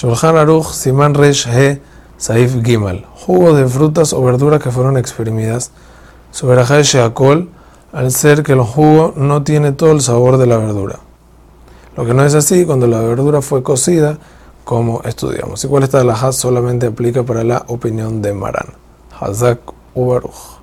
Shulchan Aruch, Siman Resh He, Saif Gimal. Jugos de frutas o verduras que fueron exprimidas. Sobre Sheakol, al ser que el jugo no tiene todo el sabor de la verdura. Lo que no es así cuando la verdura fue cocida, como estudiamos. Y Igual esta alajá solamente aplica para la opinión de Maran. Hazak Ubaruch.